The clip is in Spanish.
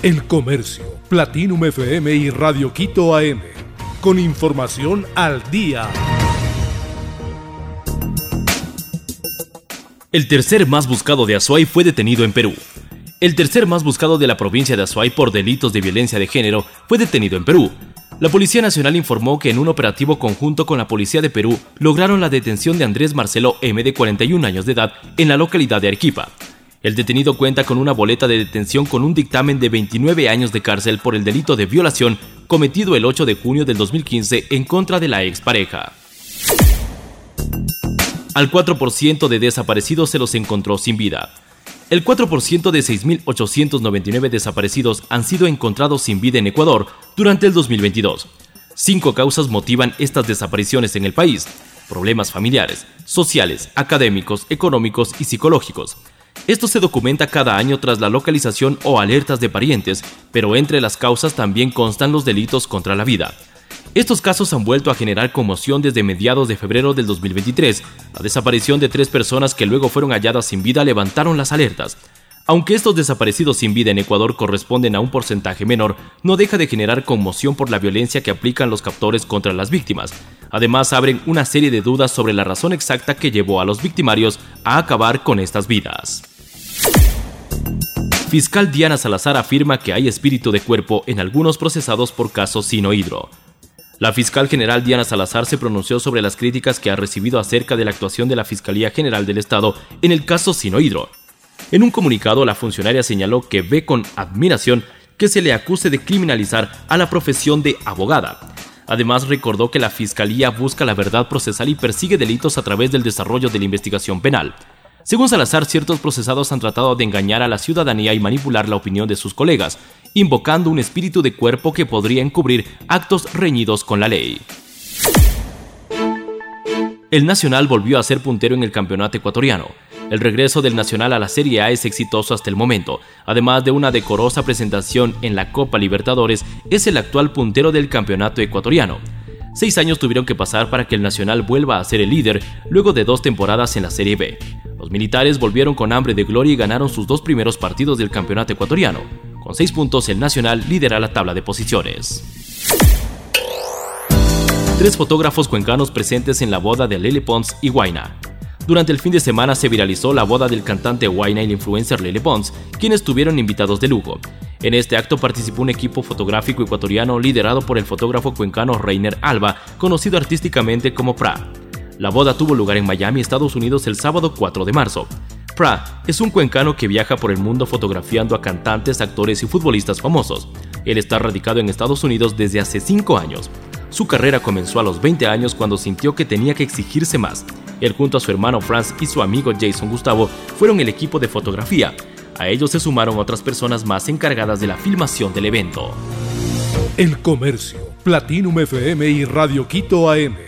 El Comercio, Platinum FM y Radio Quito AM. Con información al día. El tercer más buscado de Azuay fue detenido en Perú. El tercer más buscado de la provincia de Azuay por delitos de violencia de género fue detenido en Perú. La Policía Nacional informó que en un operativo conjunto con la Policía de Perú lograron la detención de Andrés Marcelo M de 41 años de edad en la localidad de Arequipa. El detenido cuenta con una boleta de detención con un dictamen de 29 años de cárcel por el delito de violación cometido el 8 de junio del 2015 en contra de la expareja. Al 4% de desaparecidos se los encontró sin vida. El 4% de 6.899 desaparecidos han sido encontrados sin vida en Ecuador durante el 2022. Cinco causas motivan estas desapariciones en el país. Problemas familiares, sociales, académicos, económicos y psicológicos. Esto se documenta cada año tras la localización o alertas de parientes, pero entre las causas también constan los delitos contra la vida. Estos casos han vuelto a generar conmoción desde mediados de febrero del 2023. La desaparición de tres personas que luego fueron halladas sin vida levantaron las alertas. Aunque estos desaparecidos sin vida en Ecuador corresponden a un porcentaje menor, no deja de generar conmoción por la violencia que aplican los captores contra las víctimas. Además, abren una serie de dudas sobre la razón exacta que llevó a los victimarios a acabar con estas vidas. Fiscal Diana Salazar afirma que hay espíritu de cuerpo en algunos procesados por casos sinohidro. La fiscal general Diana Salazar se pronunció sobre las críticas que ha recibido acerca de la actuación de la Fiscalía General del Estado en el caso Sinohidro. En un comunicado, la funcionaria señaló que ve con admiración que se le acuse de criminalizar a la profesión de abogada. Además, recordó que la Fiscalía busca la verdad procesal y persigue delitos a través del desarrollo de la investigación penal. Según Salazar, ciertos procesados han tratado de engañar a la ciudadanía y manipular la opinión de sus colegas, invocando un espíritu de cuerpo que podría encubrir actos reñidos con la ley. El Nacional volvió a ser puntero en el campeonato ecuatoriano. El regreso del Nacional a la Serie A es exitoso hasta el momento. Además de una decorosa presentación en la Copa Libertadores, es el actual puntero del campeonato ecuatoriano. Seis años tuvieron que pasar para que el Nacional vuelva a ser el líder luego de dos temporadas en la Serie B. Los militares volvieron con hambre de gloria y ganaron sus dos primeros partidos del campeonato ecuatoriano. Con seis puntos, el Nacional lidera la tabla de posiciones. Tres fotógrafos cuencanos presentes en la boda de Lele Pons y Guaina. Durante el fin de semana se viralizó la boda del cantante Guayna y el influencer Lele Pons, quienes tuvieron invitados de lujo. En este acto participó un equipo fotográfico ecuatoriano liderado por el fotógrafo cuencano Reiner Alba, conocido artísticamente como Pra. La boda tuvo lugar en Miami, Estados Unidos, el sábado 4 de marzo. Pra es un cuencano que viaja por el mundo fotografiando a cantantes, actores y futbolistas famosos. Él está radicado en Estados Unidos desde hace 5 años. Su carrera comenzó a los 20 años cuando sintió que tenía que exigirse más. Él junto a su hermano Franz y su amigo Jason Gustavo fueron el equipo de fotografía. A ellos se sumaron otras personas más encargadas de la filmación del evento. El Comercio, Platinum FM y Radio Quito AM.